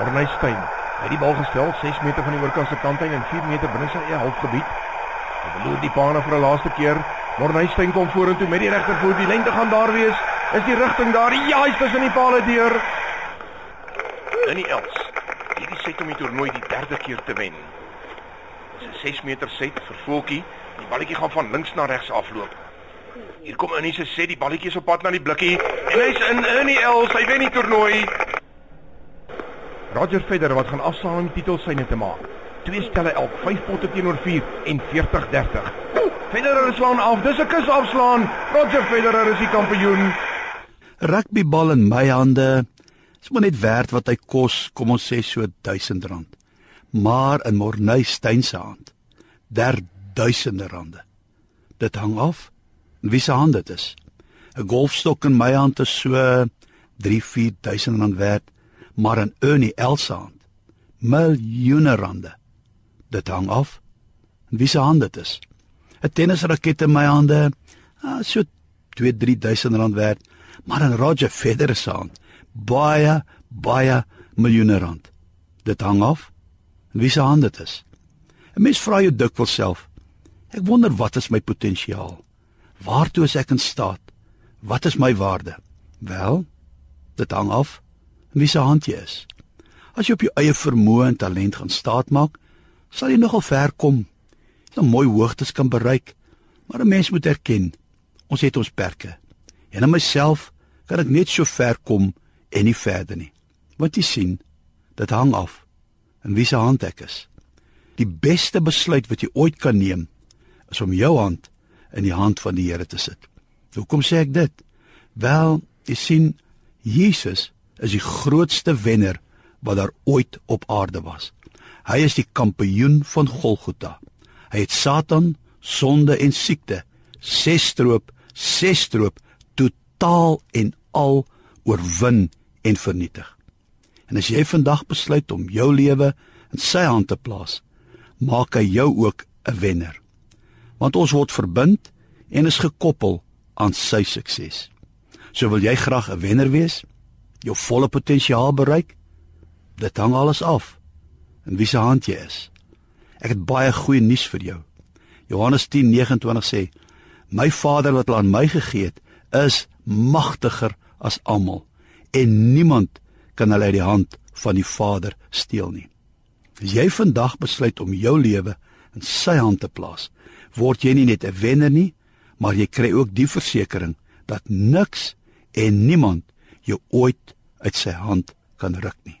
Morney Steyn. Hy het die bal gestel 6 meter van die oorkant se kant en 4 meter binne sy eie halfgebied. Hy beloor die baan vir 'n laaste keer. Morney Steyn kom vorentoe met die regtervoet. Die lengte gaan daar wees. Is die rigting daar? Ja, hy's tussen die palle deur. In die els. Hierdie set om die toernooi die derde keer te wen. Dis 'n 6 meter set vir Volkie. Die balletjie gaan van links na regs afloop. Hier kom Annie se sê die balletjie is op pad na die blikkie en hy's in in die els. Hy wen die toernooi. Roger Federer wat gaan afslaan om die titel syne te maak. Twee stelle elk, 5 potte teenoor 4 en 40-30. Federer slaan af. Dis 'n kus afslaan. Roger Federer is die kampioen. Rugbybal in my hande is maar net werd wat hy kos, kom ons sê so R1000. Maar in Morney Steyn se hand, der duisende rande. Dit hang af wie se hand dit is. 'n Golfstok in my hand is so 3-4000 rand werd maar in Ernie Els se hand miljoene rande. Dit hang af wie se hand dit is. 'n Tennisraket in my hande, ah, so 2-3000 rand werd, maar in Roger Federer se hand baie baie miljoene rand. Dit hang af wie se hand dit is. 'n Mens vra jou dikwels self, ek wonder wat is my potensiaal? Waartoe is ek in staat? Wat is my waarde? Wel, dit hang af wie se hand jy is. As jy op jou eie vermoë en talent gaan staatmaak, sal jy nogal ver kom. Jy 'n mooi hoogtes kan bereik, maar 'n mens moet erken, ons het ons perke. En in myself kan ek net so ver kom en nie verder nie. Wat jy sien, dit hang af in wie se hand ek is. Die beste besluit wat jy ooit kan neem, is om jou hand in die hand van die Here te sit. Hoekom sê ek dit? Wel, jy sien, Jesus is die grootste wenner wat daar ooit op aarde was. Hy is die kampioen van Golgotha. Hy het Satan, sonde en siekte ses stroop, ses stroop totaal en al oorwin en vernietig. En as jy vandag besluit om jou lewe in sy hand te plaas, maak hy jou ook 'n wenner. Want ons word verbind en is gekoppel aan sy sukses. So wil jy graag 'n wenner wees? Jou volle potensiaal bereik? Dit hang alles af in wie se hand jy is. Ek het baie goeie nuus vir jou. Johannes 10:29 sê: "My Vader wat aan my gegee het, is magtiger as almal en niemand kan hulle uit die hand van die Vader steel nie." As jy vandag besluit om jou lewe in sy hand te plaas, word jy nie net 'n wenner nie, maar jy kry ook die versekering dat niks en niemand jou ooit uit sy hand kan ruk nie.